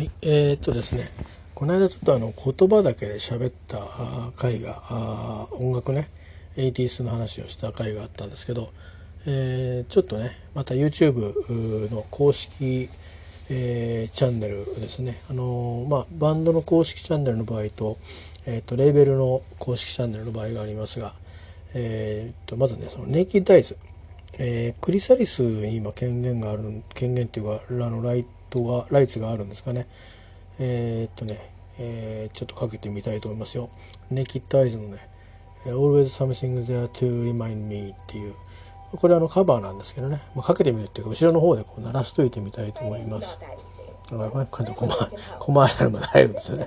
はい、えー、っとですね、この間ちょっとあの言葉だけで喋った回が、あ音楽ね、80s の話をした回があったんですけど、えー、ちょっとね、また YouTube の公式、えー、チャンネルですね、あのまあ、バンドの公式チャンネルの場合と、えーと、レーベルの公式チャンネルの場合がありますが、えーと、まずねそのネイキッドアイズ、え、クリサリスに今権限がある権限っていうかあのライトがライツがあるんですかね。えー、っとね、えー、ちょっとかけてみたいと思いますよ。ネキッドアイズのね「Always Something There to Remind Me」っていうこれあのカバーなんですけどね、まあ、かけてみるっていうか後ろの方でこう鳴らしといてみたいと思います。だからこれコマコマーシャルまで入るんですよね。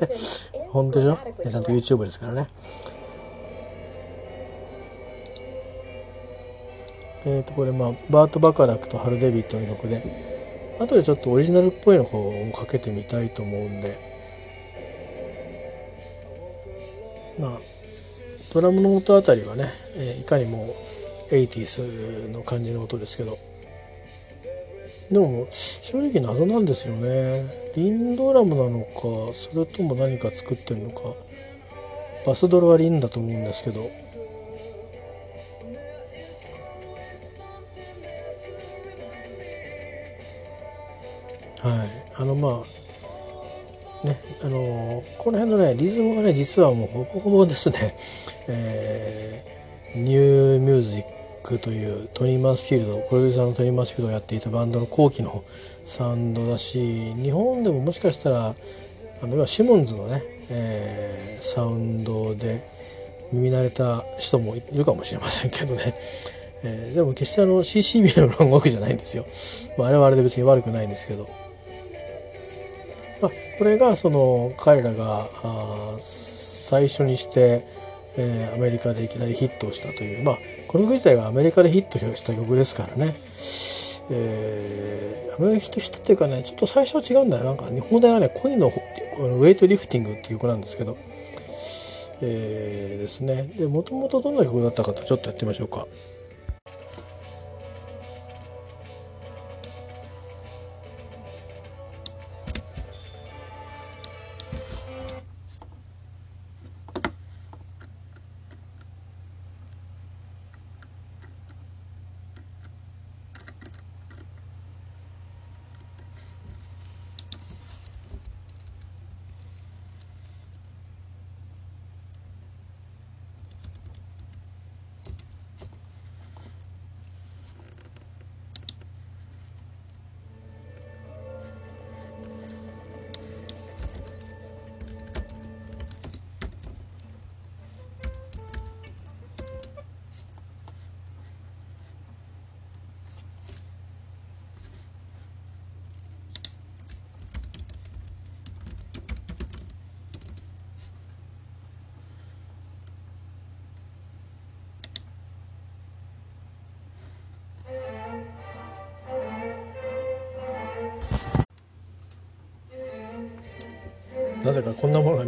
本当でしょ？ちゃんと YouTube ですからね。えー、とこれまあバート・バカラックとハル・デビットの曲で後でちょっとオリジナルっぽいのをかけてみたいと思うんで。まあドラムの音あたりはね、え、いかにも 80s の感じの音ですけど。でも正直謎なんですよね。リンドラムなのかそれとも何か作ってるのか。バスドラはリンだと思うんですけど。はい。あのまあねあのこの辺のねリズムがね実はもうほぼほぼですね、えー、ニューミュージックというトニー・マスフィールドプロデューサーのトニー・マスフィールドがやっていたバンドの後期のサウンドだし日本でももしかしたらあの今シモンズのね、えー、サウンドで耳慣れた人もいるかもしれませんけどね、えー、でも決してあの CCB の音楽じゃないんですよ、まあ、あれはあれで別に悪くないんですけど。まあ、これがその彼らが最初にして、えー、アメリカでいきなりヒットをしたというまあこの曲自体がアメリカでヒットした曲ですからね、えー、アメリカでヒットしたっていうかねちょっと最初は違うんだよ。なんか日本語はね恋のウェイトリフティングっていう曲なんですけど。えー、ですね。でもともとどんな曲だったかとちょっとやってみましょうか。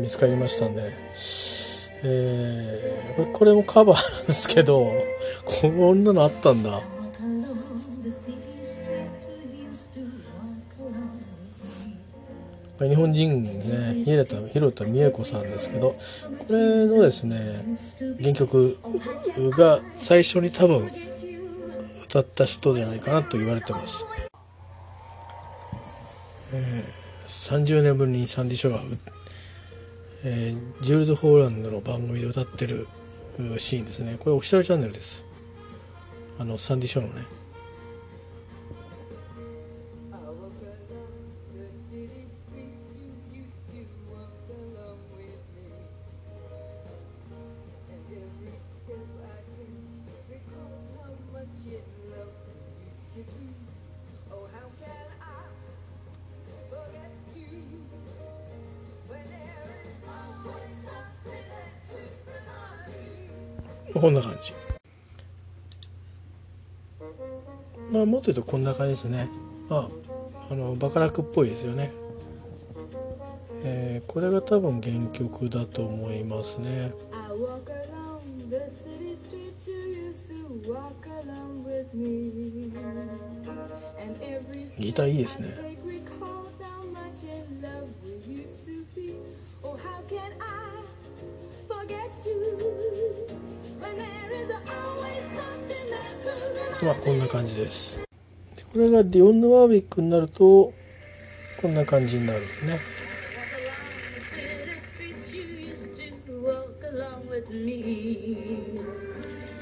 見つかりましたんでね、えー、これもカバーなんですけどこんなのあったんだ日本人ね広田美恵子さんですけどこれのですね原曲が最初に多分歌った人じゃないかなと言われてます。えー30年ぶりにサンディ・ショガー、えー、ジュールズ・ホーランドの番組で歌ってるシーンですね。これオフィシャルチャンネルです。あのサンディ・ショーのね。こんな感じ。まあもっと言うとこんな感じですね。まああのバカラクっぽいですよね。えー、これが多分原曲だと思いますね。ギターいいですね。まあこんな感じです。でこれがディオンヌ・ワービックになるとこんな感じになるんですね。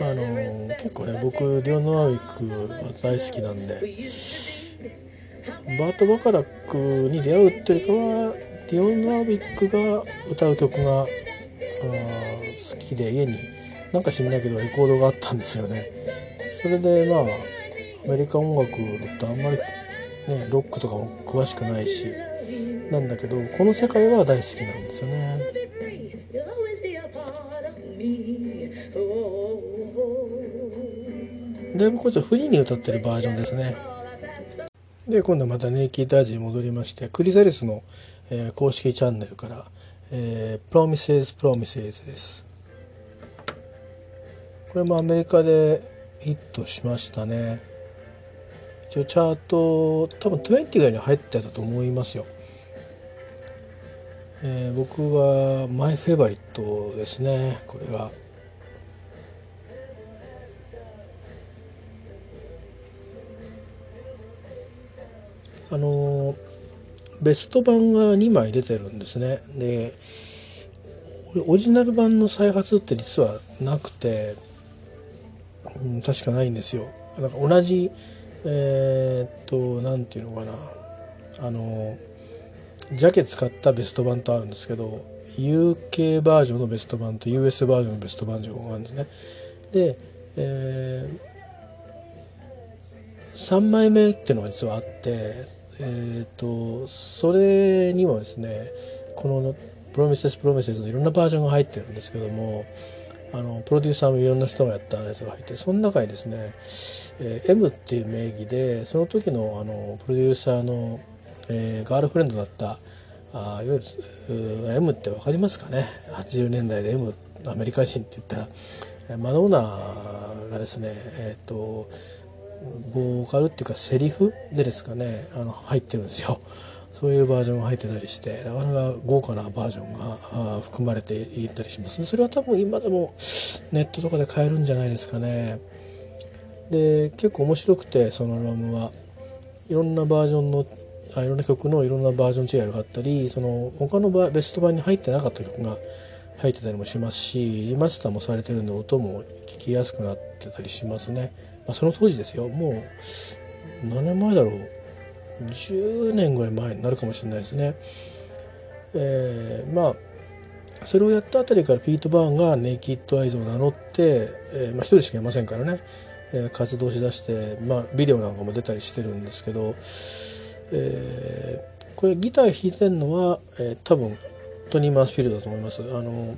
あの結構ね僕ディオンヌ・ワービックは大好きなんでバート・バカラックに出会うっていうかはディオン・ヌ・ワービックが歌う曲が好きで家になんか知んないけどレコードがあったんですよね。それでまあアメリカ音楽ってあんまりねロックとかも詳しくないしなんだけどこの世界は大好きなんですよね。だいぶこっちはフリーに歌ってるバージョンですね。で今度またネイキーダージに戻りましてクリザリスの、えー、公式チャンネルから「えー、Promises Promises」ですこれもアメリカでヒットしましたね。一応チャート多分20ぐらいに入ってたと思いますよ、えー、僕はマイフェイバリットですね。これがあのベスト版が2枚出てるんですね。でオリジナル版の再発って実はなくて、うん、確かないんですよ。なんか同じえー、っと何て言うのかな。あのジャケ使ったベスト版とあるんですけど UK バージョンのベスト版と US バージョンのベスト版があるんですね。で、えー、3枚目っていうのが実はあってえーと、それにもですねこの「プロミセス・プロミセス」のいろんなバージョンが入ってるんですけどもあのプロデューサーもいろんな人がやったやつが入ってその中にですね、えー、M っていう名義でその時のあのプロデューサーの、えー、ガールフレンドだったあいわゆる M って分かりますかね？80年代で M アメリカ人って言ったらマドーナがですねえっ、ー、とボーカルっていうかセリフでですかねあの入ってるんですよ。そういうバージョンが入ってたりしてなかなか豪華なバージョンが含まれていたりします。それは多分今でもネットとかで買えるんじゃないですかね。で結構面白くてそのアルバムは。いろんなバージョンのあいろんな曲のいろんなバージョン違いがあったりその他のベスト版に入ってなかった曲が入ってたりもしますしリマスターもされてるんで音も聞きやすくなってたりしますね。まあ、その当時ですよ。もう何年前だろう。10年ぐらい前になるかもしれないですね。えー、まあそれをやったあたりからピート・バーンがネイキッド・アイズを名乗って、えーまあ、一人しかいませんからね、えー、活動しだして、まあ、ビデオなんかも出たりしてるんですけど、えー、これギター弾いてるのは、えー、多分トニー・マンスフィールドだと思います。あの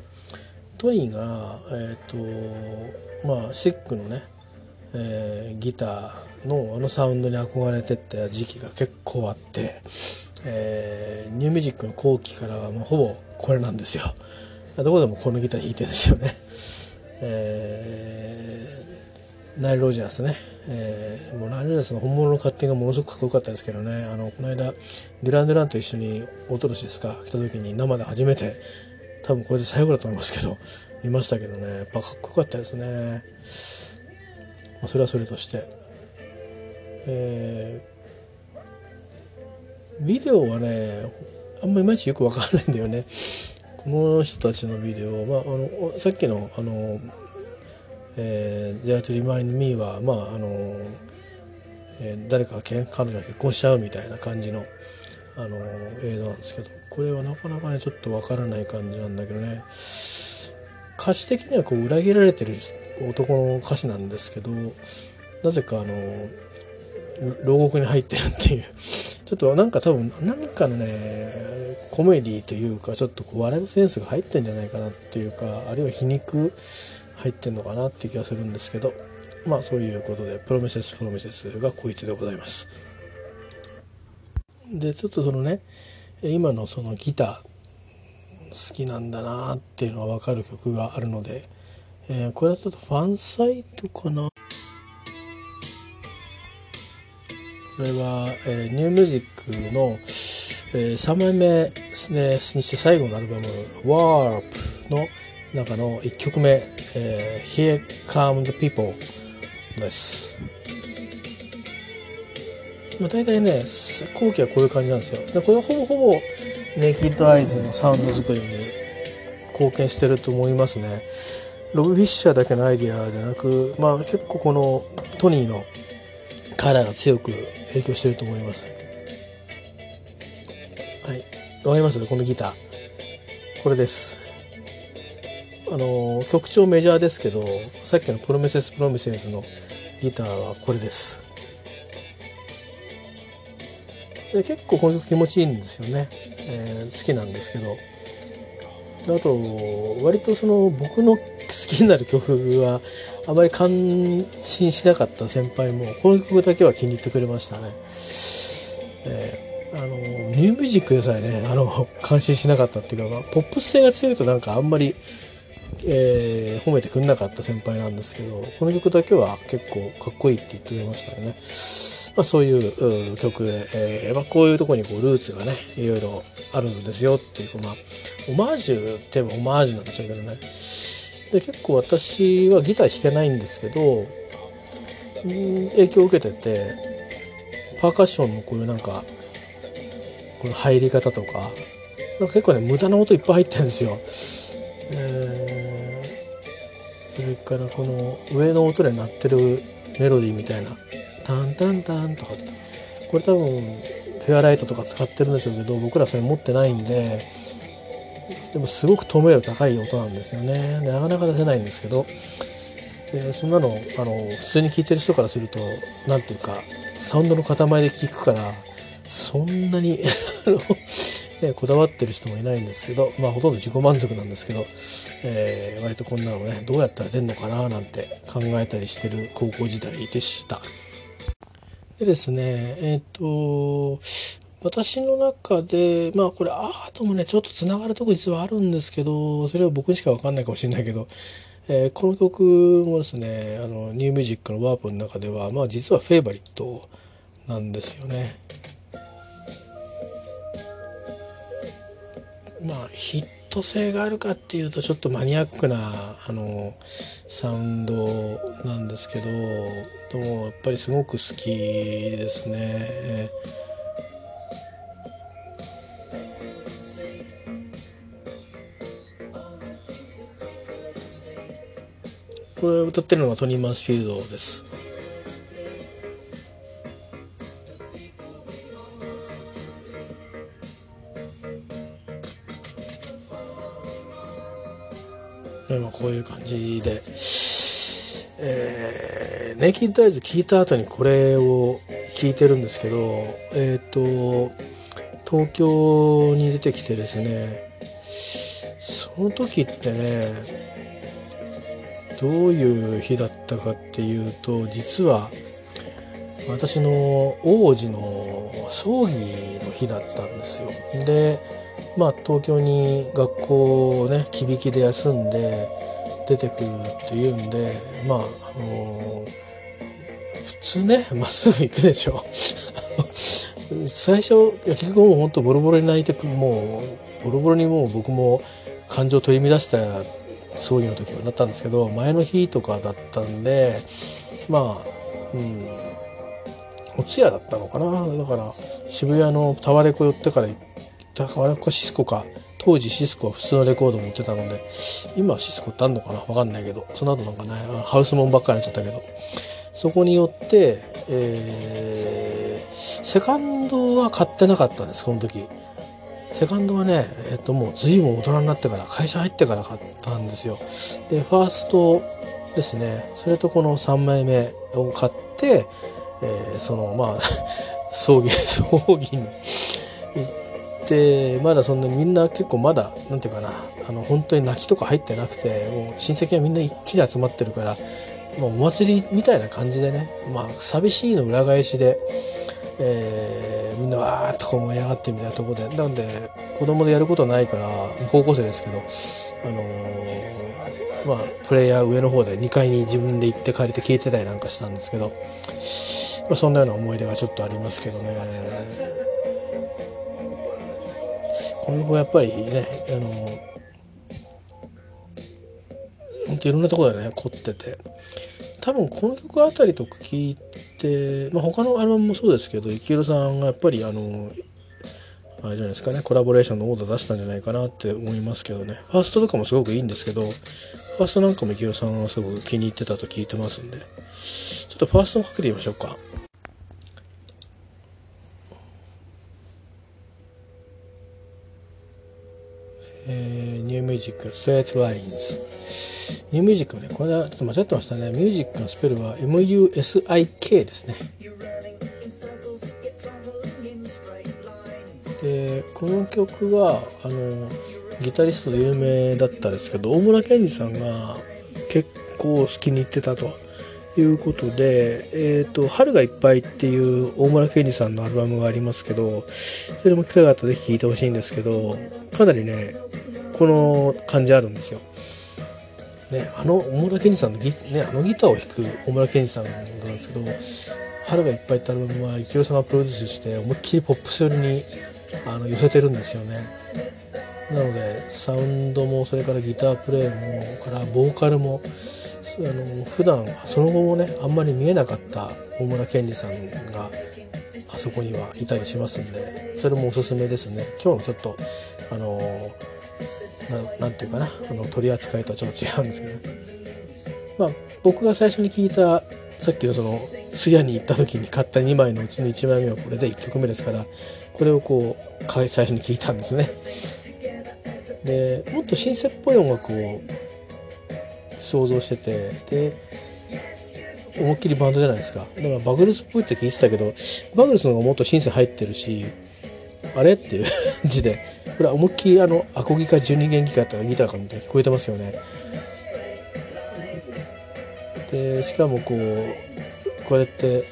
トニーが、えーとまあ、シックのねえー、ギターのあのサウンドに憧れてった時期が結構あって、えー、ニューミュージックの後期からはもうほぼこれなんですよ。どこでもこのギター弾いてるんですよね。えー、ナイル・ロジャースね。えー、もうナイル・ロジャースの本物のカッティングがものすごくかっこよかったですけどね。あの、この間、デュラン・デュランと一緒に、おととしですか、来た時に生で初めて、多分これで最後だと思いますけど、見ましたけどね。やっぱかっこよかったですね。まあ、それはそれとして、えー、ビデオはねあんまいまいちよくわかんないんだよね。この人たちのビデオ、まあ、あのさっきのあの「えー、Dare to Remind Me は」まああの、えー、誰かが彼女が結婚しちゃうみたいな感じのあの映像なんですけどこれはなかなかねちょっとわからない感じなんだけどね。歌詞的にはこう裏切られてる男の歌詞なんですけどなぜかあの牢獄に入ってるっていう ちょっとなんか多分何かのねコメディというかちょっとこう笑いのセンスが入ってんじゃないかなっていうかあるいは皮肉入ってんのかなっていう気がするんですけどまあそういうことでプロメセスプロメセスがこいつでございます。でちょっとそのね今のそのギター好きなんだなっていうのが分かる曲があるので、えー、これはちょっとファンサイトかな？これは、えー、ニューミュージックの、えー、3枚目ですねにして最後のアルバム「Warp」の中の1曲目「えー、Here Come the People」です。まあ、大体ね後期はこういう感じなんですよ。でこれはほぼほぼネイキッドアイズのサウンド作りに貢献してると思いますね。ロブ・フィッシャーだけのアイディアでなくまあ結構このトニーのカラーが強く影響してると思います。はい。わかります？このギター。これです。あの曲調メジャーですけどさっきのプロメセス・プロミセスのギターはこれです。で結構この曲気持ちいいんですよね、えー、好きなんですけどあと割とその僕の好きになる曲はあまり感心しなかった先輩もこの曲だけは気に入ってくれましたね。えー、あのニューミュージックでさえねあの感心しなかったっていうか、まあ、ポップス性が強いとなんかあんまり、えー、褒めてくれなかった先輩なんですけどこの曲だけは結構かっこいいって言ってくれましたよね。まあ、そういう曲で、えーまあ、こういうとこにこうルーツがねいろいろあるんですよっていうまあオマージュって言えばオマージュなんでしょうけどねで結構私はギター弾けないんですけど影響を受けててパーカッションのこういうなんかこの入り方とかなんか結構ね無駄な音いっぱい入ってるんですよ。えー、それからこの上の音で鳴ってるメロディーみたいなタンタンタンとかってこれ多分フェアライトとか使ってるんでしょうけど僕らそれ持ってないんででもすごく透明度高い音なんですよねなかなか出せないんですけどでそんなのあの普通に聴いてる人からすると何ていうかサウンドの塊で聴くからそんなに ね、こだわってる人もいないんですけど、まあ、ほとんど自己満足なんですけど、えー、割とこんなのねどうやったら出るのかななんて考えたりしてる高校時代でした。でですね、えっ、ー、と、私の中で、まあこれアートもね、ちょっとつながるとこ実はあるんですけど、それは僕しかわかんないかもしれないけど、えー、この曲もですね、あの、ニューミュージックのワープの中では、まあ実はフェイバリットなんですよね。まあヒット性があるかっていうとちょっとマニアックなあのサウンドなんですけどでもやっぱりすごく好きですね。これ歌ってるのがトニー・マンスフィールドです。まあ、こういう感じで、えー、ネイキッドアイズ聞いた後にこれを聞いてるんですけど、えっ、ー、と、東京に出てきてですね、その時ってね、どういう日だったかっていうと、実は私の王子の葬儀の日だったんですよ。で、まあ、東京に学校をねきびきで休んで出てくるっていうんでまあ、あの、普通ね まっすぐ行くでしょ。最初結局もうほんとボロボロに泣いてもうボロボロにもう僕も感情を取り乱した葬儀の時はなったんですけど前の日とかだったんでまあうんお通夜だったのかな。だから渋谷のタワレコ寄ってからだからこシスコか当時シスコは普通のレコード持ってたので今はシスコってあんのかな？わかんないけどその後なんかねハウスモンばっかりになっちゃったけどそこによって、えー、セカンドは買ってなかったんですこの時。セカンドはねえっともう随分大人になってから会社入ってから買ったんですよ。でファーストですね。それとこの3枚目を買って、えー、そのまあ 葬儀葬儀にってまだそんなみんな結構まだ何て言うかなあの本当に泣きとか入ってなくてもう親戚はみんな一気に集まってるからもうお祭りみたいな感じでねまあ寂しいの裏返しで、えー、みんなわーっとこう盛り上がってみたいなとこでなんで子供でやることないから高校生ですけどあのー、まあプレイヤー上の方で2階に自分で行って借りて聞いてたりなんかしたんですけど、まあ、そんなような思い出がちょっとありますけどね。この曲はやっぱりねあの本当いろんなところでね凝ってて。多分この曲あたりとか聞いて、まあ、他のアルバムもそうですけど幸宏さんがやっぱりあのあれじゃないですかねコラボレーションのオーダー出したんじゃないかなって思いますけどね。ファーストとかもすごくいいんですけどファーストなんかも幸宏さんがすごく気に入ってたと聞いてますんで。ちょっとファーストもかけてみましょうか。えー、 New Musik、Straight Lines。ニューミュージックね、これはちょっと間違ってましたね。ミュージックのスペルは MUSIK ですね。で、この曲は、あの、ギタリストで有名だったんですけど、大村健二さんが結構好きに入ってたと。いうことで、えっ、ー、と、春がいっぱいっていう大村健二さんのアルバムがありますけど、それも機会があったらぜひ聴いてほしいんですけど、かなりね、この感じあるんですよ。ね、あの大村健二さんのギ,、ね、あのギターを弾く大村健二さんなんですけど「春がいっぱい」ってアルバムは幸宏さんがプロデュースして思いっきりポップス寄りにあの寄せてるんですよねなのでサウンドもそれからギタープレイもからボーカルもあの普段その後もねあんまり見えなかった大村健二さんがあそこにはいたりしますんでそれもおすすめですね。今日のちょっとあの何て言うかなあの取り扱いとはちょっと違うんですけど。ねまあ僕が最初に聞いたさっきのその通夜に行った時に買った2枚のうちの1枚目はこれで1曲目ですからこれをこう最初に聞いたんですね。でもっとシンセっぽい音楽を想像しててで思いっきりバンドじゃないですか。だからバグルスっぽいって聞いてたけどバグルスの方がもっとシンセ入ってるしあれっていう 感じでこれは思いっきりあのアコギか12弦ギかってギターかみたいに聞こえてますよね。でしかもこうこれって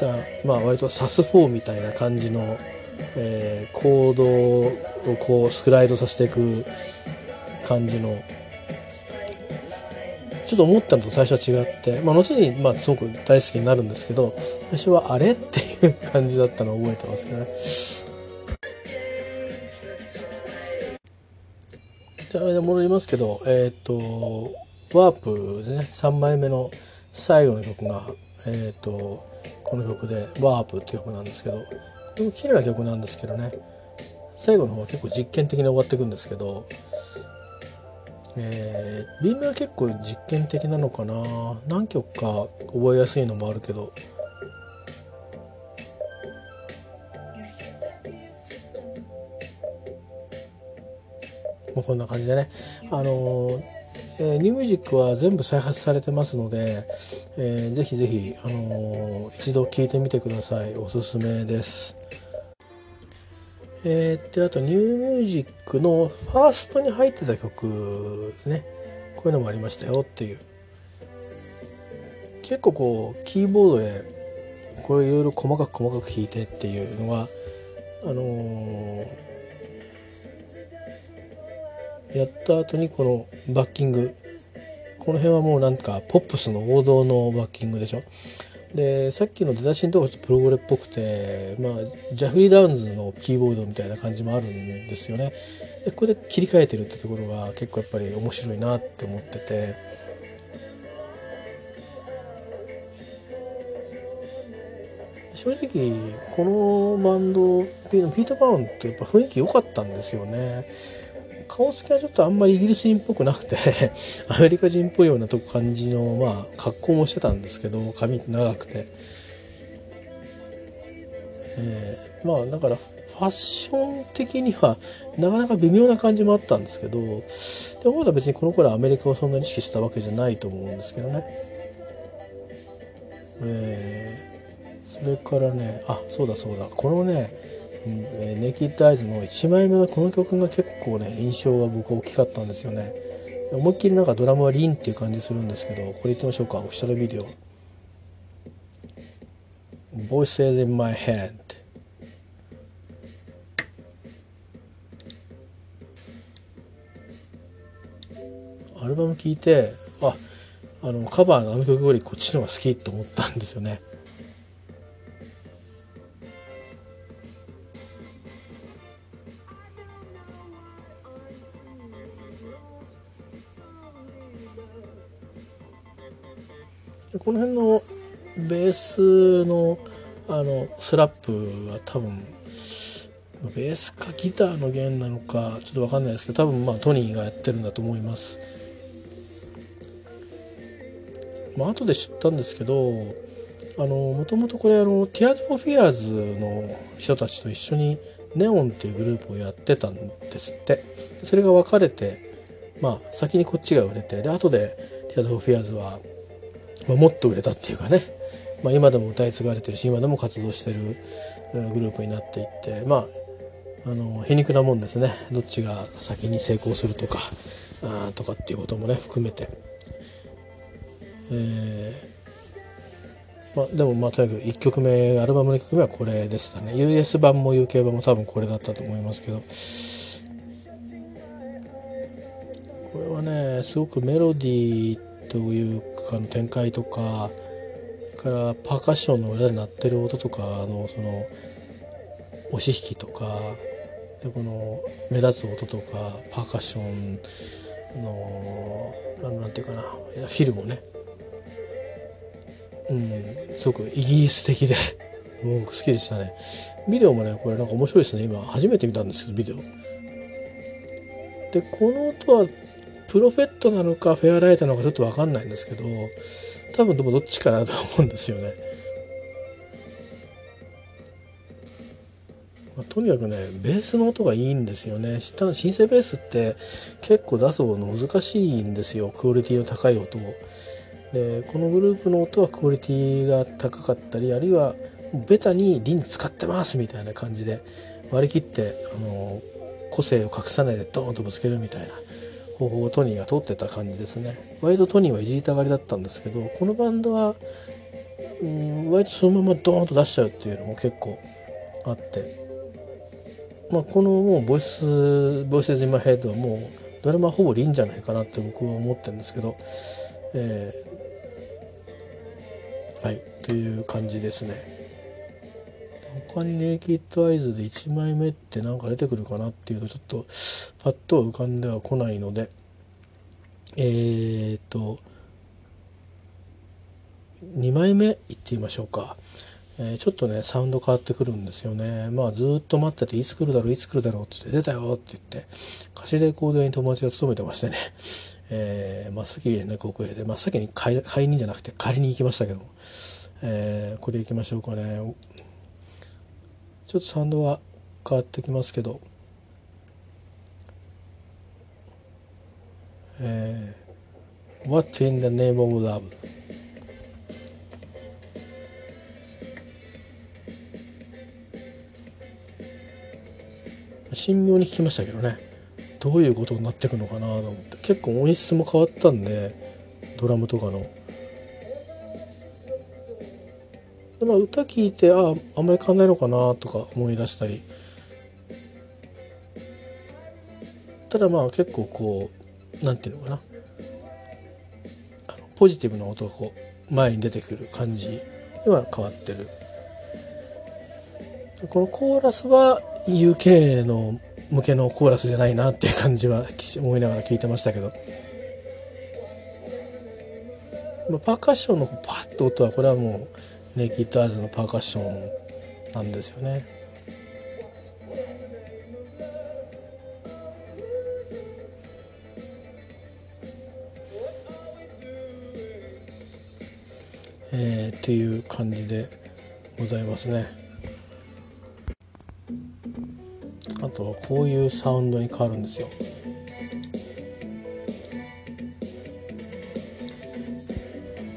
だまあ割とサス4みたいな感じの、えー、コードをこうスクライドさせていく感じのちょっと思ったのと最初は違って、まあ、後にまあすごく大好きになるんですけど最初はあれっていう感じだったのを覚えてますけどね。じゃあ戻りますけどえっ、ー、とワープでね3枚目の最後の曲がえっ、ー、とこの曲で「ワープ」っていう曲なんですけどこれも綺麗な曲なんですけどね最後の方は結構実験的に終わっていくんですけどえー、B 面は結構実験的なのかな。何曲か覚えやすいのもあるけど。もうこんな感じでね。あのー、えー、ニューミュージックは全部再発されてますので、えー、ぜひぜひ、あのー、一度聴いてみてください。おすすめです。えー、であとニューミュージックのファーストに入ってた曲ね。こういうのもありましたよっていう。結構こうキーボードでこれいろいろ細かく細かく弾いてっていうのがあのー、やった後にこのバッキング。この辺はもうなんかポップスの王道のバッキングでしょ。でさっきの出だしのところちょっとプログレっぽくて、まあ、ジャフリー・ダウンズのキーボードみたいな感じもあるんですよね。でここで切り替えてるってところが結構やっぱり面白いなって思ってて。正直このバンドピート・パウンってやっぱ雰囲気良かったんですよね。顔つきはちょっとあんまりイギリス人っぽくなくて アメリカ人っぽいようなとこ感じのまあ格好もしてたんですけど髪長くて、えー、まあだからファッション的にはなかなか微妙な感じもあったんですけどでもまだ別にこの頃アメリカをそんなに意識したわけじゃないと思うんですけどね。えー、それからねあそうだそうだこのねえネイキッドアイズの1枚目のこの曲が結構ね印象が僕大きかったんですよね。思いっきりなんかドラムはリンっていう感じするんですけどこれ言ってみましょうか。オフィシャルビデオ。Voices in my head アルバム聴いてああのカバーのあの曲よりこっちの方が好きと思ったんですよね。でこの辺のベースのあのスラップは多分ベースかギターの弦なのかちょっと分かんないですけど多分まあトニーがやってるんだと思います。まあ後で知ったんですけどあのもともとこれあの Tears for Fears の人たちと一緒にネオンっていうグループをやってたんですってそれが別れてまあ先にこっちが売れてで後で Tears for Fears は、まあ、もっと売れたっていうかね、まあ、今でも歌い継がれてるし今でも活動してるグループになっていってまああの皮肉なもんですね。どっちが先に成功するとかあとかっていうこともね含めて、えまあ、でもまあとにかく1曲目アルバムの1曲目はこれでしたね。US 版も UK 版も多分これだったと思いますけど。これはねすごくメロディーというかの展開とかからパーカッションの裏で鳴ってる音とかのその押し引きとかでこの目立つ音とかパーカッションの何て言うかなフィルもね。うんすごくイギリス的で 僕好きでしたね。ビデオもねこれなんか面白いですね。今初めて見たんですけどビデオ。でこの音はプロフェットなのかフェアライトなのかちょっと分かんないんですけど多分でもどっちかなと思うんですよね、まあ、とにかくねベースの音がいいんですよね。下のシンセベースって結構出すの難しいんですよ。クオリティの高い音を。でこのグループの音はクオリティが高かったりあるいはベタにリン使ってますみたいな感じで割り切ってあの個性を隠さないでドーンとぶつけるみたいな。方法をトニーが通ってた感じですね。割とトニーはいじりたがりだったんですけどこのバンドはうん割とそのままドーンと出しちゃうっていうのも結構あってまあこのもう Voice Voices in My Head はもうドラムほぼ Linn じゃないかなって僕は思ってるんですけど、えはいという感じですね。他にネイキッドアイズで1枚目って何か出てくるかなっていうとちょっとパッと浮かんではこないのでえー、っと2枚目いってみましょうか、えー、ちょっとねサウンド変わってくるんですよね。まあずっと待ってていつ来るだろういつ来るだろうって言って出たよって言って貸しレコード屋に友達が勤めてましてね。えー、真っ先にね国営で。真っ先に買い買いにじゃなくて借りに行きましたけど、えー、これ行きましょうかね。ちょっとサウンドは変わってきますけど。えー、What in the name of love? 神妙に聞きましたけどね。どういうことになっていくのかなと思って。結構音質も変わったんでドラムとかの。でまあ、歌聞いてあああんまり変わんないのかなとか思い出したり。ただまあ結構こう何て言うのかな。ポジティブな音がこう前に出てくる感じには変わってる。このコーラスは UK の向けのコーラスじゃないなっていう感じは思いながら聞いてましたけど、まあ、パーカッションのパッと音はこれはもううネイキッドアーズのパーカッションなんですよね。えー、っていう感じでございますね。あとはこういうサウンドに変わるんですよ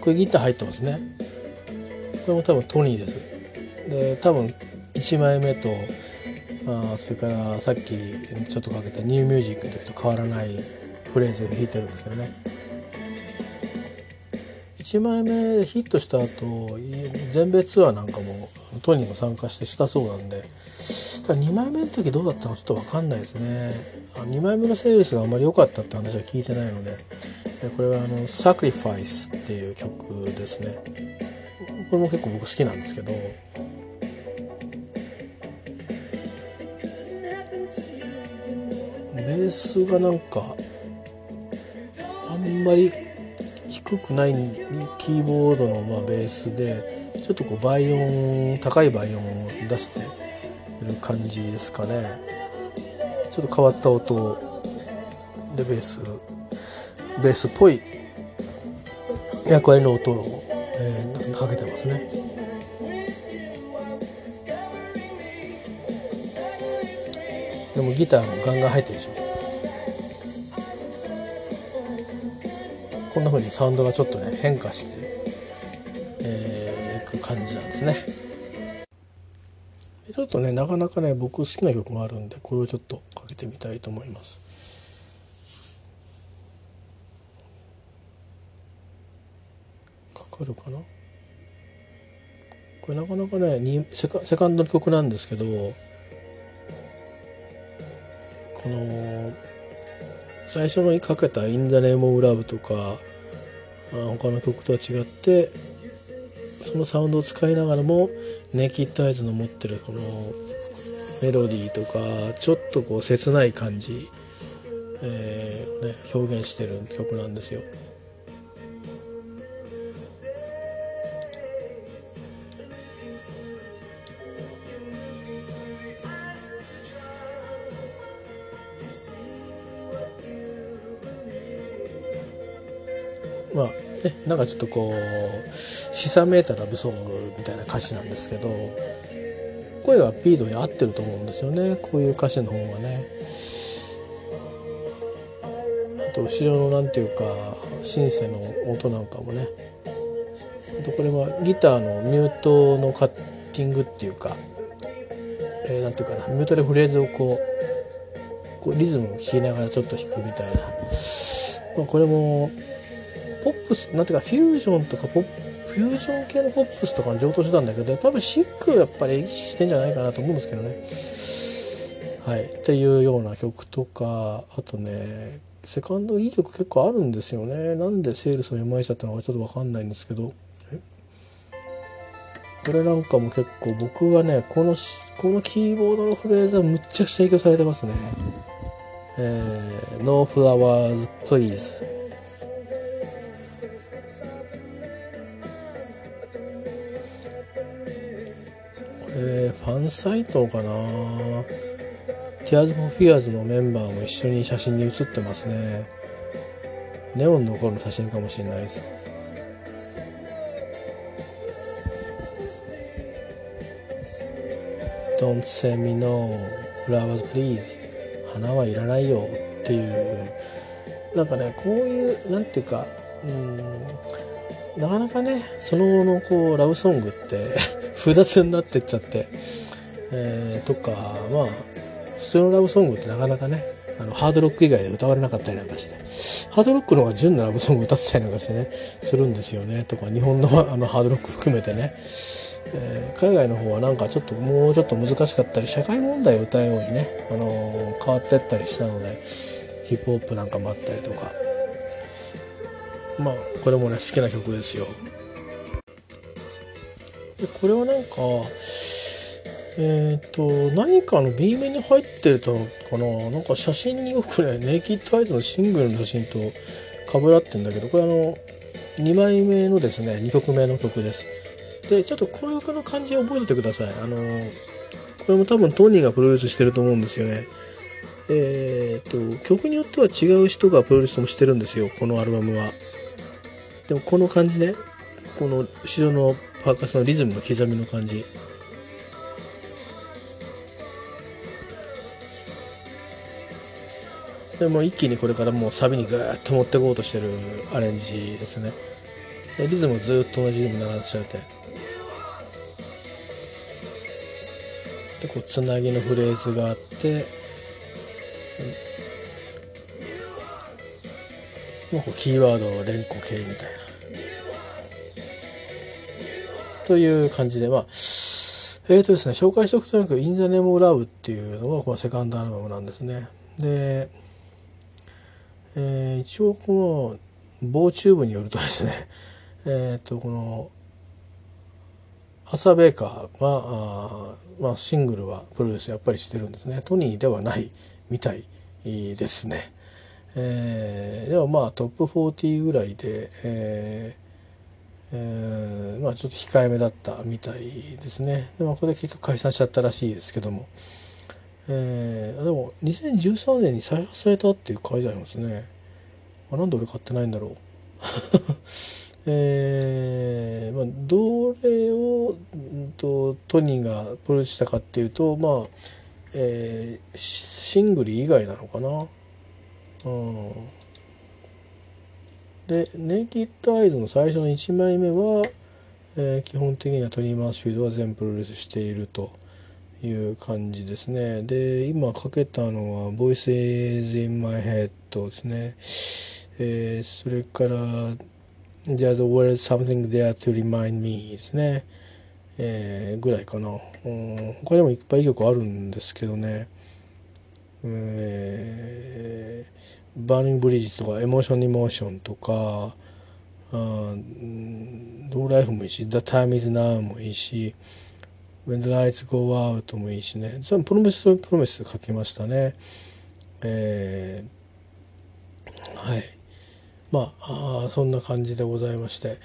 これギター入ってますねこれも多分トニーです。で多分1枚目とあそれからさっきちょっとかけたニューミュージックの時と変わらないフレーズを弾いてるんですけどね。1枚目でヒットした後全米ツアーなんかもトニーも参加してしたそうなんで。2枚目の時どうだったのちょっと分かんないですね。2枚目のセールスがあんまり良かったって話は聞いてないのでこれはあの「Sacrifice」っていう曲ですね。これも結構僕好きなんですけど。ベースがなんかあんまり低くないキーボードのまあベースでちょっとこう倍音高い倍音を出している感じですかね。ちょっと変わった音でベースベースっぽい役割の音を、ー、かけてますね。でもギターもガンガン入ってるでしょ。こんな風にサウンドがちょっとね変化してい、えー、く感じなんですね。ちょっとねなかなかね僕好きな曲もあるんでこれをちょっとかけてみたいと思います。かかるかな？これなかなかねセカセカンドの曲なんですけどこの最初のかけた「インダネーム・オブ・ラブ」とか他の曲とは違ってそのサウンドを使いながらもネイキッドアイズの持ってるこのメロディーとかちょっとこう切ない感じ、えーね、表現してる曲なんですよ。ね なんかちょっとこうしさめいたラブソングみたいな歌詞なんですけど声はピードに合ってると思うんですよね。こういう歌詞の方がね。あと後ろの何ていうかシンセの音なんかもね。あとこれはギターのミュートのカッティングっていうか何、えー、ていうかな。ミュートでフレーズをこうこうリズムを聴きながらちょっと弾くみたいな、まあ、これもプスなんていうかフュージョンとかポッフュージョン系のポップスとかの上等手段だけど多分シックやっぱり意識してんじゃないかなと思うんですけどね。はい、っていうような曲とかあとねセカンドいい曲結構あるんですよね。なんでセールスのうまい人ったのかちょっと分かんないんですけど。これなんかも結構僕はねこのこのキーボードのフレーズはむっちゃくちゃ影響されてますね。えー、No Flowers Please えー、ファンサイトかな。Tears for Fears のメンバーも一緒に写真に写ってますね。ネオンの頃の写真かもしれないです「Don't send me no flowers please」花はいらないよっていう。なんかねこういうなんていうかうんなかなかねその後のこうラブソングって複雑になってっちゃって、えー、とかまあ普通のラブソングってなかなかねあのハードロック以外で歌われなかったりなんかして。ハードロックの方が純なラブソング歌ってたりなんかしてねするんですよね。とか日本のあのハードロック含めてね、えー、海外の方はなんかちょっともうちょっと難しかったり社会問題を歌うようにね、あのー、変わってったりしたのでヒップホップなんかもあったりとか。まあこれもね好きな曲ですよ。これはなんかえっ、と何かの B 面に入ってるとかな？なんか写真によくねネイキッドアイズのシングルの写真とかぶらってんだけどこれあの2枚目のですね2曲目の曲です。でちょっとこの曲の感じを覚えててください。あのこれも多分トニーがプロデュースしてると思うんですよね。えっ、と曲によっては違う人がプロデュースもしてるんですよこのアルバムは。でもこの感じね。この後ろのパーカスのリズムの刻みの感じ。でも一気にこれからもうサビにグーッと持っていこうとしてるアレンジですね。でリズムをずっと同じリズム鳴らしちゃって。でこうつなぎのフレーズがあって。もうキーワードを連呼系みたいな。という感じでまあえーとですね紹介しておくとにかく「In the Name of Love」っていうのがこのセカンドアルバムなんですね。で、えー、一応この棒チューブによるとですね えっ、ー、とこのアサベーカーがあ、まあ、シングルはプロデュースやっぱりしてるんですね。トニーではないみたいですね。えー、でもまあトップ40ぐらいで、えーえー、まあちょっと控えめだったみたいですね。でもこれで結局解散しちゃったらしいですけども、えー、でも2013年に再発されたっていう書いてありますね。あなんで俺買ってないんだろう。えー、まあ、どれを、うんと、トニーがプロデュースしたかっていうとまあ、えー、シングル以外なのかな。うん。でネイキッドアイズの最初の1枚目は、えー、基本的にはトニー・マースフィードは全プロレスしているという感じですね。で今かけたのは「Voices in My Head」ですね、えー、それから「There's always something there to remind me」ですね、えー、ぐらいかな、うん、他にもいっぱいいい曲あるんですけどね。えーバーニングブリッジとかエモーション・イモーションとかドーライフもいいし The Time is Now もいいし When the Lights Go Out もいいしね。それプロミスプロミス書きましたね。えー、はい。まああそんな感じでございまして。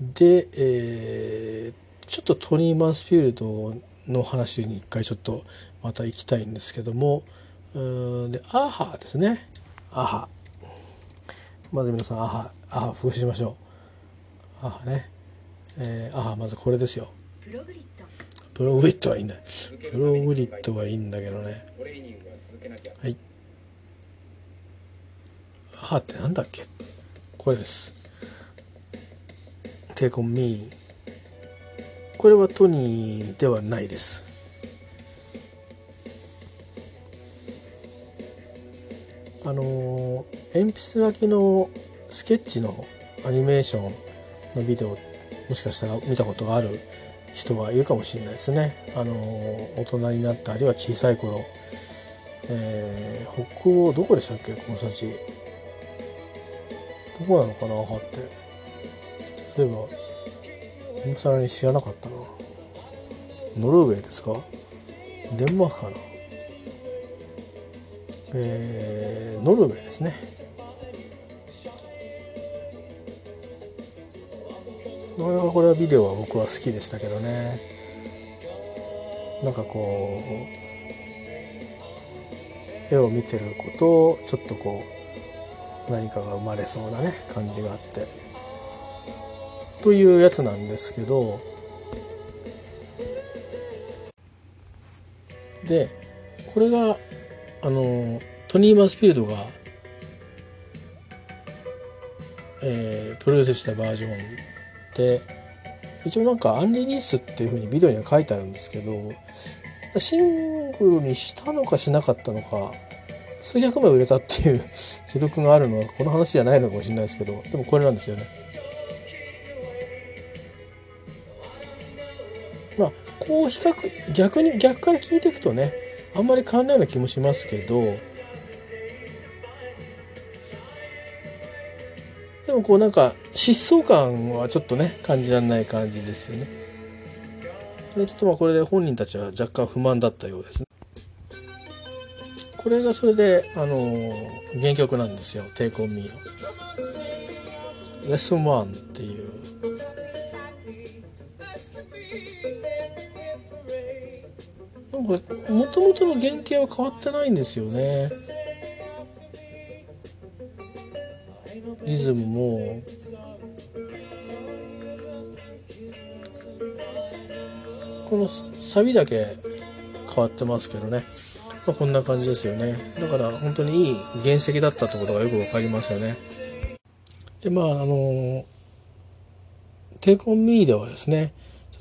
で、えー、ちょっとトニー・マンスフィールドの話に一回ちょっとまた行きたいんですけどもうんでアーハーですね。アハ。まず皆さんアハアハ復習しましょう。アハね。えー、アハまずこれですよ。プログリッドはいい。んだプログリッドはいいんだけどね。はい。アハってなんだっけ？これです。テイコンミー。これはトニーではないです。あの鉛筆書きのスケッチのアニメーションのビデオもしかしたら見たことがある人はいるかもしれないですね。あの大人になったあるいは小さい頃、えー、北欧どこでしたっけ？この写真。どこなのかな？歯って。そういえば今更に知らなかったな。ノルウェーですか？デンマークかな？えー、ノルウェーですね。これはこれはビデオは僕は好きでしたけどね。なんかこう絵を見てることちょっとこう何かが生まれそうなね感じがあって。というやつなんですけど。でこれがあのトニー・マスフィールドが、えー、プロデュースしたバージョンで一応なんかアンリリースっていうふうにビデオには書いてあるんですけどシングルにしたのかしなかったのか数百枚売れたっていう 記録があるのはこの話じゃないのかもしれないですけどでもこれなんですよね。まあこう比較逆に逆から聞いていくとねあんまり変わんないような気もしますけどでもこうなんか疾走感はちょっとね感じられない感じですよね。でちょっとまあこれで本人たちは若干不満だったようですね。これがそれであの原曲なんですよ「Take on Me」の。レッスン1っていうなんかもともとの原型は変わってないんですよね。リズムも。このサビだけ変わってますけどね、まあ、こんな感じですよね。だから本当にいい原石だったってことがよく分かりますよね。でまああの「テイクオンミーではですね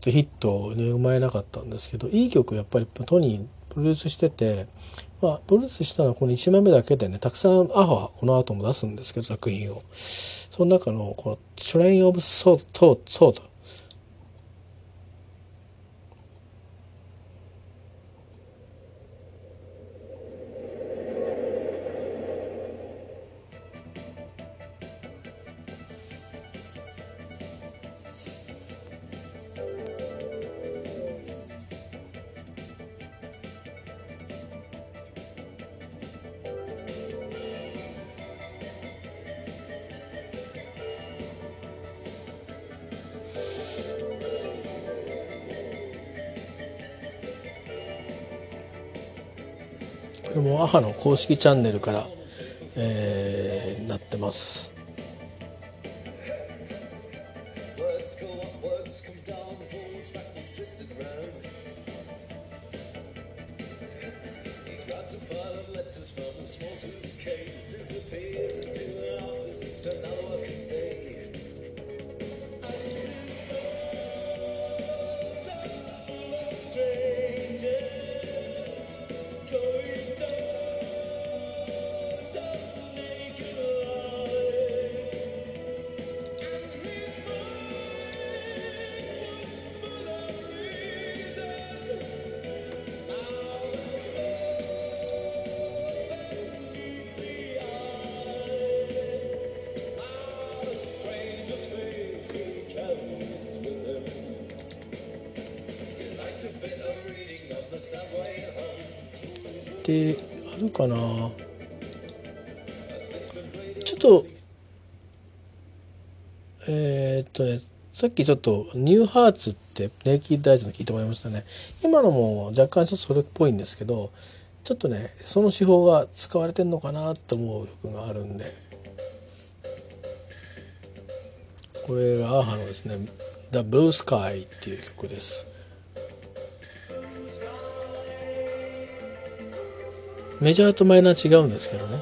とヒットに生まれなかったんですけどいい曲やっぱりトニープロデュースしてて、まあ、プロデュースしたのはこの1枚目だけでねたくさんアハはこの後も出すんですけど作品を。その中のこの「Train of Thought」れもアハの公式チャンネルから、えー、なってます。であるかな。ちょっとえー、っとねさっきちょっとニューハーツってネイキッドアイズの聞いてもらいましたね。今のも若干ちょっとそれっぽいんですけどちょっとねその手法が使われてんのかなと思う曲があるんで。これがアーハのですね「The Blue Sky」っていう曲です。メジャーとマイナー違うんですけどね。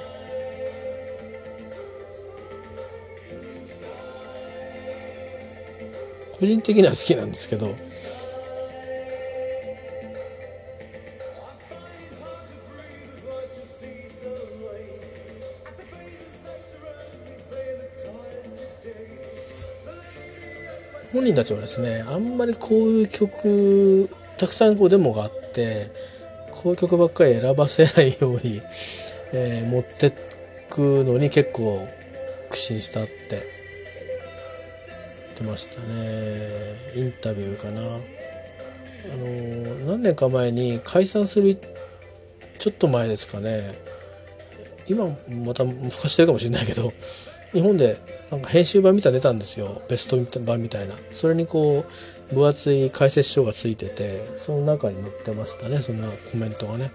個人的には好きなんですけど。本人たちはですねあんまりこういう曲たくさんこうデモがあってこういう曲ばっかり選ばせないように、えー、持ってくのに結構苦心したって言ってましたね。インタビューかな。あのー、何年か前に解散するちょっと前ですかね。今また復活してるかもしれないけど日本でなんか編集版みたいな出たんですよ。ベスト版みたいな。それにこう分厚い解説書がついててその中に載ってましたね。そんなコメントがね。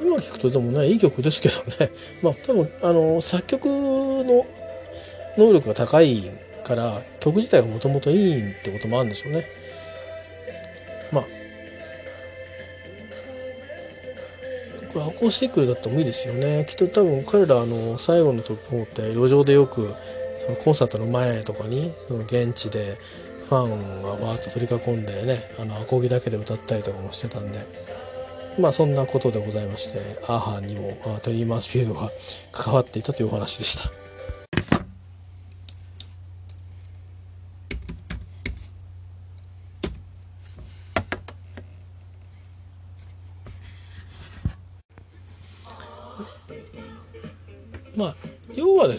今聞くとでもねいい曲ですけどね。まあ多分あの作曲の能力が高いから曲自体がもともといいってこともあるんでしょうね。これアコースティックだってもいいですよねきっと多分彼らあの最後のとこって路上でよくそのコンサートの前とかにその現地でファンがわーっと取り囲んでねあのアコギだけで歌ったりとかもしてたんでまあそんなことでございましてアーハーにもトリーマースピードが関わっていたというお話でした。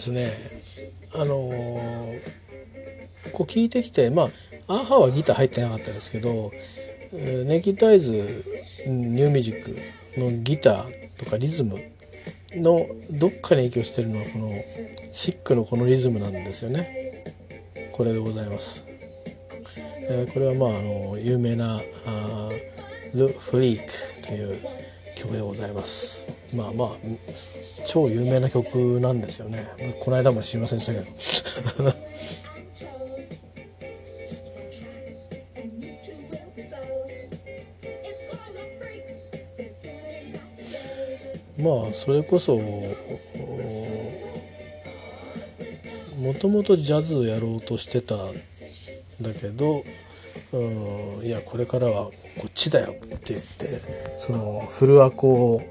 ですね。あの、こう聞いてきてまあアーハはギター入ってなかったですけどネイキッドアイズニューミュージックのギターとかリズムのどっかに影響してるのはこのシックのこのリズムなんですよね。これでございます、えー、これはまああの有名な「The Freak」という曲でございます。まあまあ超有名な曲なんですよね。この間も知りませんでしたけど。まあそれこそもともとジャズをやろうとしてたんだけどうんいやこれからはこっちだよって言ってそのフルアコを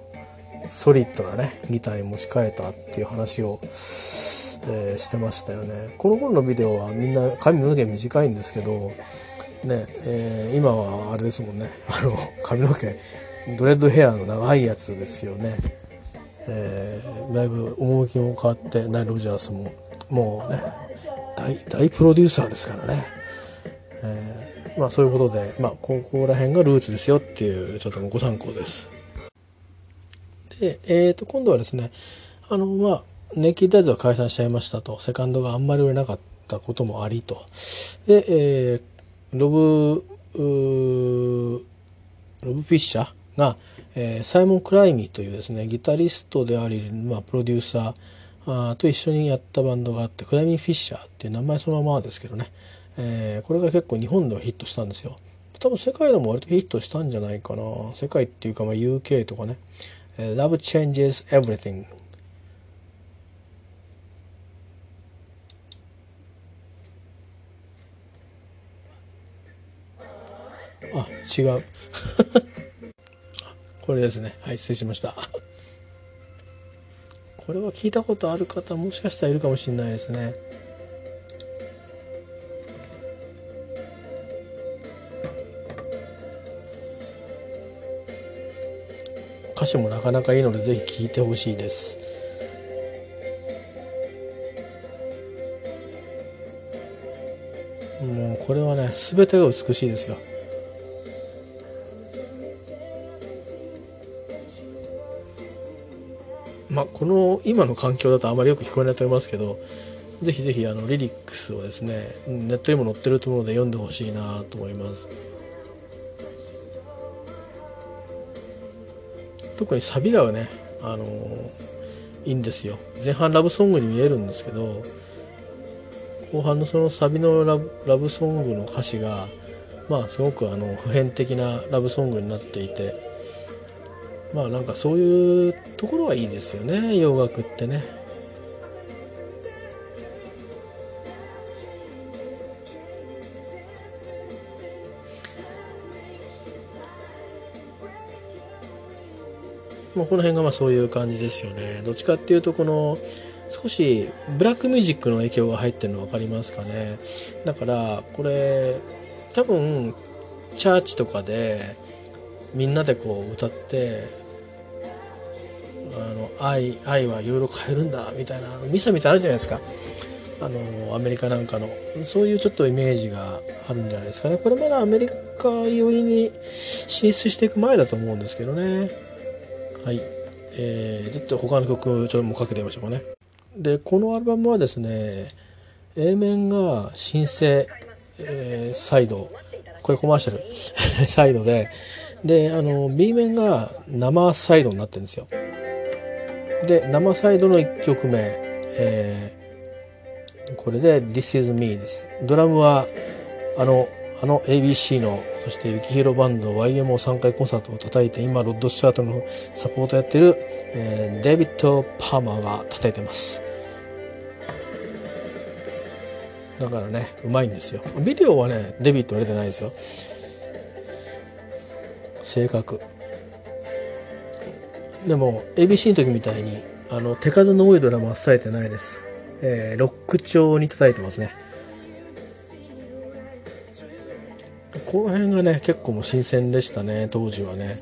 ソリッドなねギターに持ち替えたっていう話を、えー、してましたよね。この頃のビデオはみんな髪の毛短いんですけどね、えー、今はあれですもんね。あの髪の毛ドレッドヘアの長いやつですよね、えー、だいぶ趣も変わってナイ・ロジャースももうね大大プロデューサーですからね、えーまあそういうことで、まあここら辺がルーツですよっていうちょっとご参考です。で、えっ、ー、と今度はですね、あのまあネッキーダイズは解散しちゃいましたと、セカンドがあんまり売れなかったこともありと。で、えー、ロブ、ロブ・フィッシャーが、えー、サイモン・クライミーというですねギタリストであり、まあ、プロデューサーあと一緒にやったバンドがあってクライミー・フィッシャーっていう名前そのままですけどね、えー、これが結構日本ではヒットしたんですよ。多分世界でも割とヒットしたんじゃないかな。世界っていうかまあ UK とかね、えー、Love Changes Everything あ違う。これですね。はい失礼しました。これは聞いたことある方もしかしたらいるかもしれないですね。詞もなかなかいいのでぜひ聴いてほしいです。もうこれはね全てが美しいですよ。まあ、この今の環境だとあまりよく聞こえないと思いますけどぜひぜひあのリリックスをですねネットにも載ってると思うので読んでほしいなと思います。特にサビがねあのいいんですよ前半ラブソングに見えるんですけど後半のそのサビのラブラブソングの歌詞がまあすごくあの普遍的なラブソングになっていてまあなんかそういうところはいいですよね洋楽ってね。まあ、この辺がまあそういう感じですよね。どっちかっていうとこの少しブラックミュージックの影響が入ってるの分かりますかね。だからこれ多分チャーチとかでみんなでこう歌ってあの愛愛はいろいろ変えるんだみたいなあのミサみたいなあるじゃないですかあのアメリカなんかのそういうちょっとイメージがあるんじゃないですかねこれまだアメリカ寄りに進出していく前だと思うんですけどねはい。えー、ちょっと他の曲ちょっともかけてみましょうかね。でこのアルバムはですね A 面が新生、えー、サイド。これコマーシャル。サイドで。であの B 面が生サイドになってるんですよ。で生サイドの1曲目、えー、これで「This is Me」です。ドラムはあのあの ABC のそして幸宏バンド YMO3 回コンサートを叩いて今ロッド・スチュアートのサポートやってる、えー、デビッド・パーマーが叩いてます。だからねうまいんですよ。ビデオはねデビッドは出てないですよ。正確でも ABC の時みたいにあの手数の多いドラマは伝えてないです、えー、ロック調に叩いてますね。この辺がね結構も新鮮でしたね当時はね。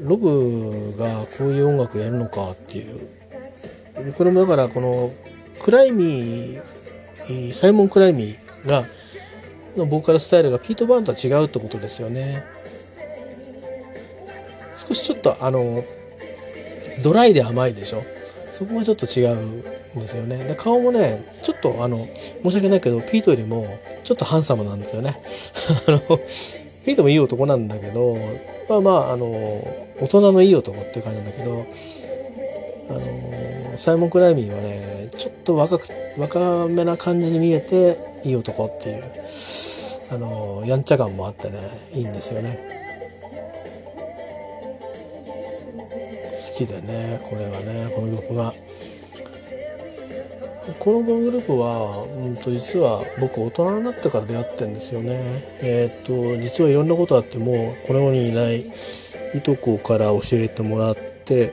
ロブがこういう音楽やるのかっていう。これもだからこのクライミーサイモン・クライミーがのボーカルスタイルがピート・バーンとは違うってことですよね。少しちょっとあのドライで甘いでしょ。そこがちょっと違うんですよね。で顔もねちょっとあの申し訳ないけどピートよりもちょっとハンサムなんですよね。あのピートもいい男なんだけどまあまああの大人のいい男っていう感じなんだけどあのサイモン・クライミーはねちょっと若く若めな感じに見えていい男っていうあのやんちゃ感もあってねいいんですよね。きでねこれがねこの曲がこのグループは、うんと、実は僕大人になってから出会ってんですよね。えー、っと実はいろんなことあってもこの世にいないいとこから教えてもらって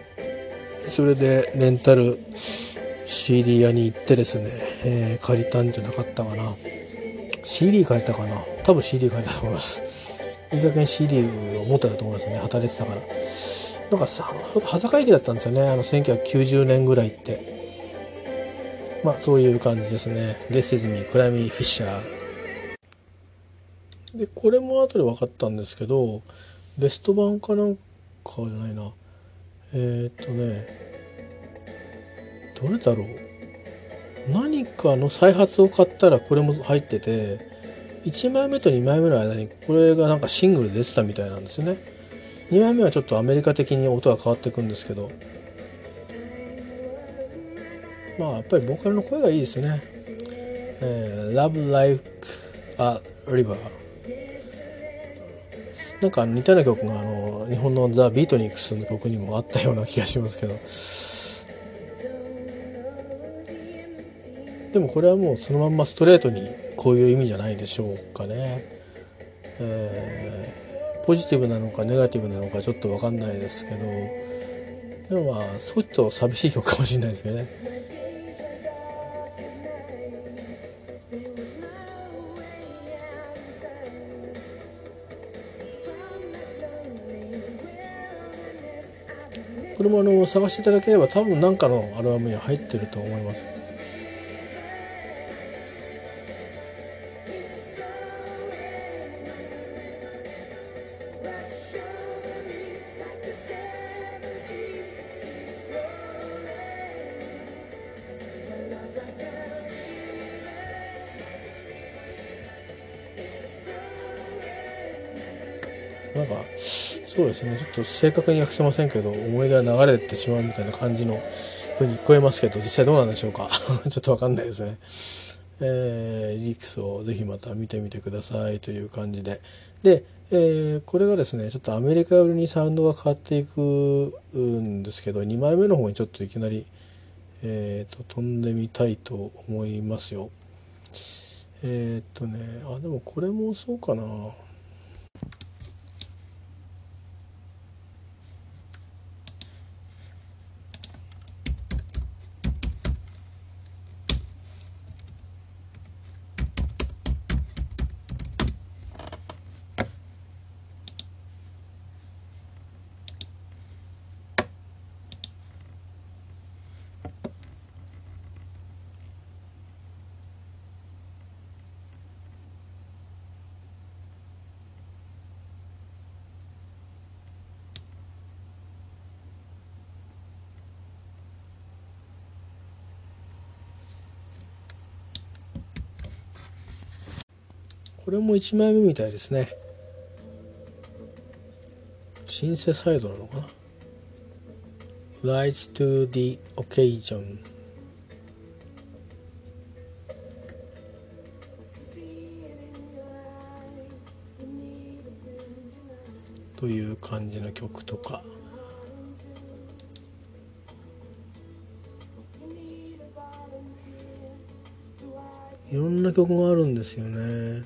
それでレンタル CD 屋に行ってですね、えー、借りたんじゃなかったかな。CD 借りたかな。多分 CD 借りたと思います。いい加減 CD を持ってたと思いますね。働いてたから。なんかさ端境期だったんですよね。あの1990年ぐらいって。まあそういう感じですね「This is me クラミー・フィッシャー」でこれも後で分かったんですけどベスト版かなんかじゃないな。えー、っとねどれだろう。何かの再発を買ったらこれも入ってて1枚目と2枚目の間にこれがなんかシングル出てたみたいなんですよね。2枚目はちょっとアメリカ的に音が変わっていくんですけど。まあやっぱりボーカルの声がいいですね、えー、Love Like a River なんか似たような曲があの日本のザ・ビートニックスの曲にもあったような気がしますけど。でもこれはもうそのまんまストレートにこういう意味じゃないでしょうかね、えー、ポジティブなのかネガティブなのかちょっと分かんないですけどでもまあ少しと寂しい曲かもしれないですけどねこれもあの探していただければ多分何かのアルバムには入ってると思います。ですねちょっと正確に訳せませんけど思い出が流れてしまうみたいな感じの風に聞こえますけど実際どうなんでしょうか？ちょっとわかんないですね。えー、リクスをぜひまた見てみてくださいという感じで。で、えー、これがですねちょっとアメリカ寄りにサウンドが変わっていくんですけど2枚目の方にちょっといきなり、えーと、飛んでみたいと思いますよ。えっ、とねあでもこれもそうかな。これも1枚目みたいですね。シンセサイドなのかな？Rise to the occasion という感じの曲とか。いろんな曲があるんですよね。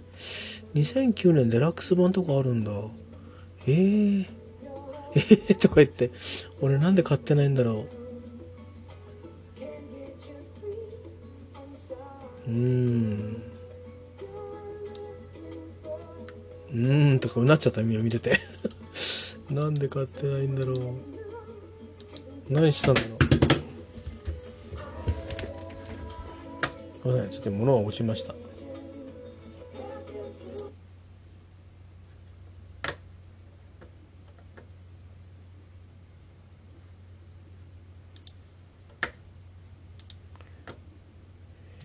2009年デラックス版とかあるんだ。えー、えー、とか言って。俺なんで買ってないんだろう。うん。うん。とかうなっちゃった耳を見てて。なんで買ってないんだろう。何したんだろう。ちょっと物が落ちました。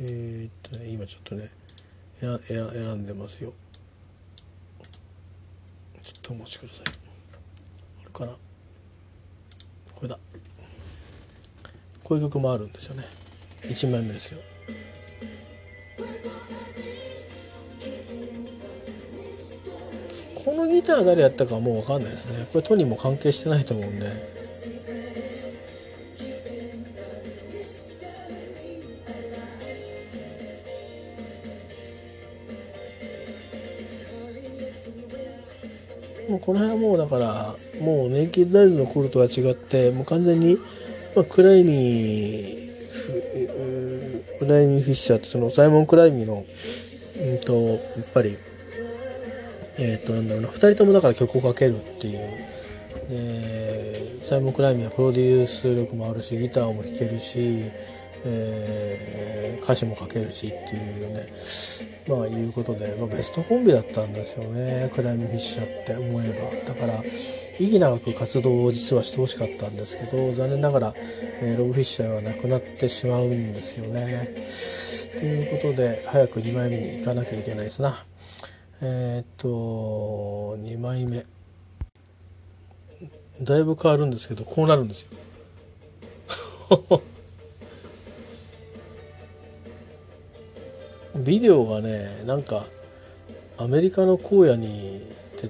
えー、っとね今ちょっとね選選んでますよ。ちょっとお待ちください。あるかな。これだ。こういう曲もあるんですよね。1枚目ですけど。のギター誰やったかもう分かんないですね。これトニーも関係してないと思うんで。もうこの辺はもうだからもうネイキッドダイズの頃とは違ってもう完全に、まあ、クライミークライミー・フィッシャーってそのサイモン・クライミーのうんとやっぱりえっ、ー、となんだろうな2人ともだから曲をかけるっていう。でサイモン・クライミーはプロデュース力もあるしギターも弾けるし、えー、歌詞も書けるしっていうね。まあいうことで、まあ、ベストコンビだったんですよねクライムフィッシャーって思えば。だから意義長く活動を実はしてほしかったんですけど残念ながら、えー、ロブ・フィッシャーは亡くなってしまうんですよね。ということで早く2枚目に行かなきゃいけないですな。えー、っと2枚目。だいぶ変わるんですけどこうなるんですよ。ビデオがねなんかアメリカの荒野に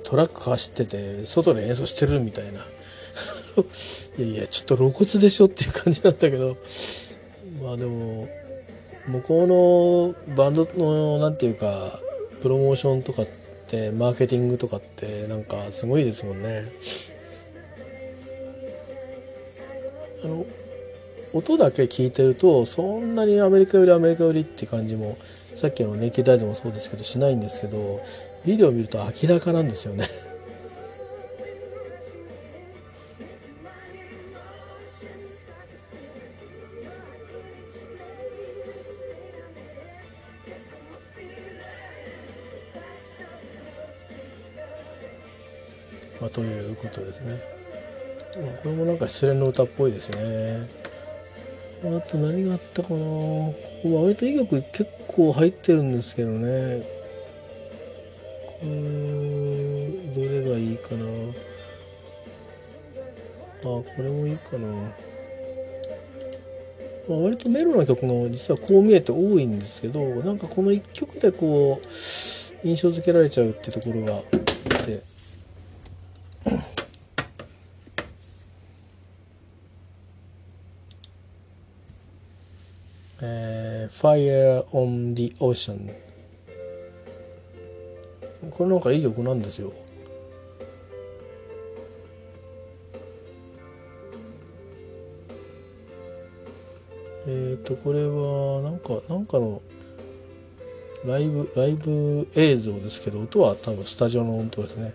トラック走ってて外で演奏してるみたいな。いやいやちょっと露骨でしょっていう感じなんだけど。まあでも向こうのバンドの何て言うかプロモーションとかってマーケティングとかってなんかすごいですもんね。あの音だけ聞いてるとそんなにアメリカよりアメリカよりって感じもさっきのネイキッドアイズもそうですけどしないんですけどビデオを見ると明らかなんですよねことですね。これもなんか失恋の歌っぽいですね。あと何があったかなここ割といい曲結構入ってるんですけどね。これ、どれがいいかなあ、これもいいかな。ま、割とメロな曲が実はこう見えて多いんですけどなんかこの1曲でこう印象付けられちゃうってところがあって Fire on the Ocean これなんかいい曲なんですよ。えっ、ー、とこれはなんかなんかのライブライブ映像ですけど音は多分スタジオの音ですね。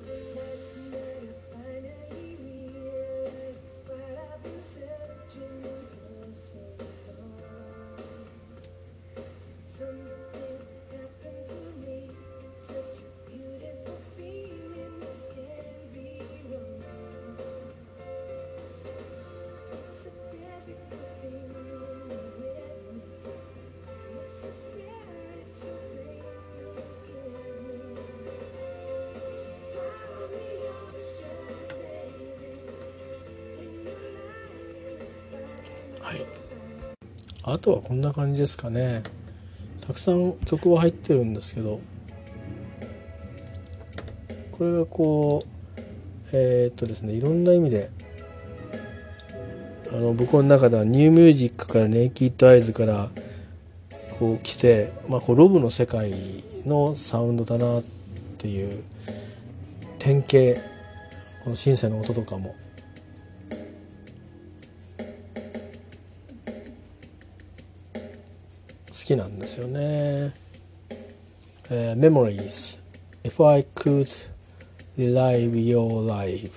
あとはこんな感じですかね。たくさん曲は入ってるんですけど。これがこうえー、っとですねいろんな意味であの僕の中ではニューミュージックからネイキッドアイズからこう来て、まあ、こうロブの世界のサウンドだなっていう典型このシンセの音とかもきなんですよね。えー、Memories If I could relive your life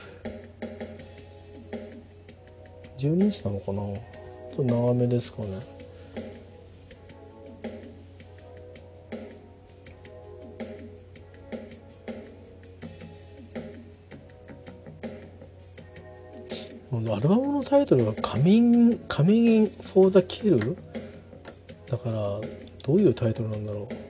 12日なのかなちょっと長めですかねアルバムのタイトルが Coming, Coming in for the Kill だからどういうタイトルなんだろう。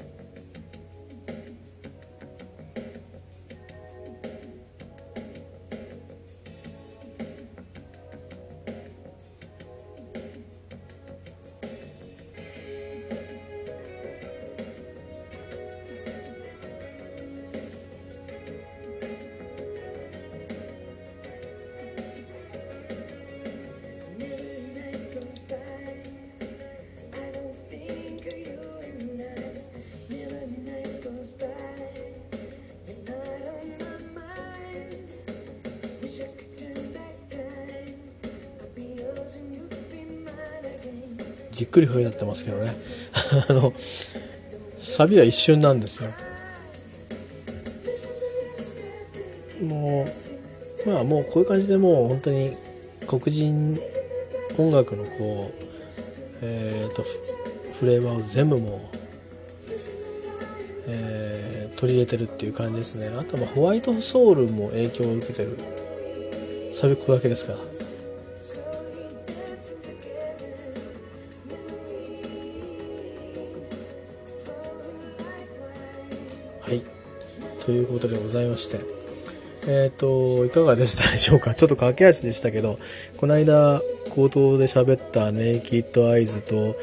じっくり笛なってますけどね。あのサビは一瞬なんですよ。もうまあもうこういう感じでもう本当に黒人音楽のこうえっ、ー、とフレーバーを全部もう、えー、取り入れてるっていう感じですね。あとはホワイトソウルも影響を受けてる。サビここだけですから。ということでございまして。えっ、ー、といかがでしたでしょうか？ちょっと駆け足でしたけどこの間口頭で喋ったネイキッドアイズと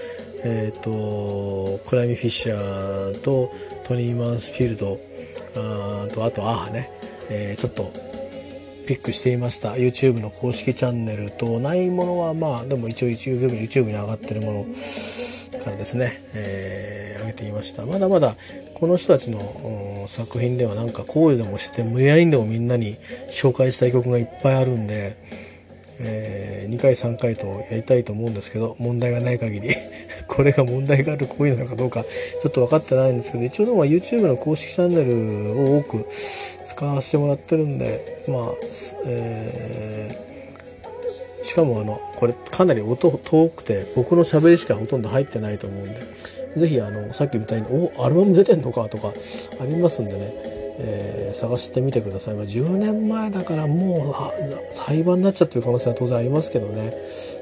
えっ、ー、とクライミー・フィッシャーとトニー・マンスフィールドあとあとアーハね、えー、ちょっとピックしていました。YouTube の公式チャンネルとないものはまあでも一応 YouTube, YouTube に上がってるものからですね、えー、上げていました。まだまだこの人たちの作品ではなんかこうでもして無理やりでもみんなに紹介したい曲がいっぱいあるんでえー、2回3回とやりたいと思うんですけど問題がない限り。これが問題がある行為なのかどうかちょっと分かってないんですけど一応でも YouTube の公式チャンネルを多く使わせてもらってるんでまあ、えー、しかもあのこれかなり音遠くて僕の喋りしかほとんど入ってないと思うんで。是非あのさっきみたいに「おアルバム出てんのか」とかありますんでね。えー、探してみてください、まあ、10年前だからもう裁判になっちゃってる可能性は当然ありますけどね。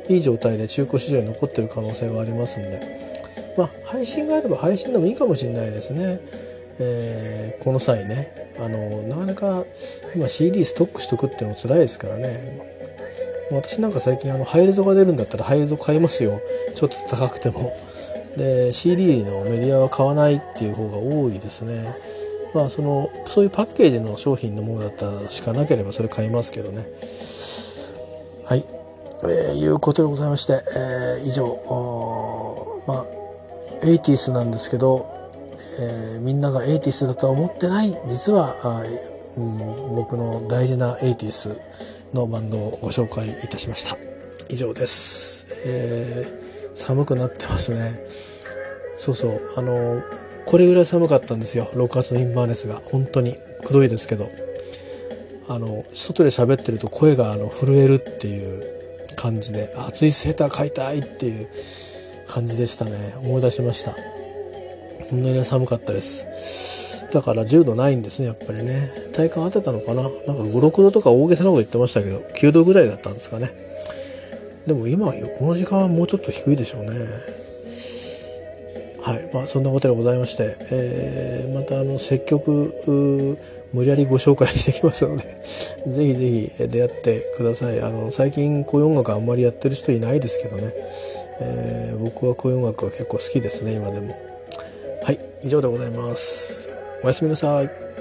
いい状態で中古市場に残ってる可能性はありますんで、まあ、配信があれば配信でもいいかもしれないですね、えー、この際ね。あのなかなか今 CD ストックしとくっていうのも辛いですからね。私なんか最近あのハイレゾが出るんだったらハイレゾ買いますよ。ちょっと高くても。で CD のメディアは買わないっていう方が多いですね。まあそのそういうパッケージの商品のものだったらしかなければそれ買いますけどね。はい、えー、いうことでございまして、えー、以上。まあエイティスなんですけど、えー、みんながエイティスだとは思ってない実はあ、うん、僕の大事なエイティスのバンドをご紹介いたしました。以上です、えー、寒くなってますね。そうそう。あのこれぐらい寒かったんですよ。6月のインバーネスが。本当に。くどいですけど。あの外で喋ってると声があの震えるっていう感じで。暑いセーター買いたいっていう感じでしたね。思い出しました。こんなに寒かったです。だから10度ないんですねやっぱりね。体感当てたのかな。なんか56度とか大げさなこと言ってましたけど9度ぐらいだったんですかね。でも今この時間はもうちょっと低いでしょうね。はい。まあ、そんなことでございまして、えー、またあの積極無理やりご紹介してきますので ぜひぜひ出会ってください。あの最近こういう音楽あんまりやってる人いないですけどね、えー、僕はこういう音楽は結構好きですね今でも。はい。以上でございます。おやすみなさい。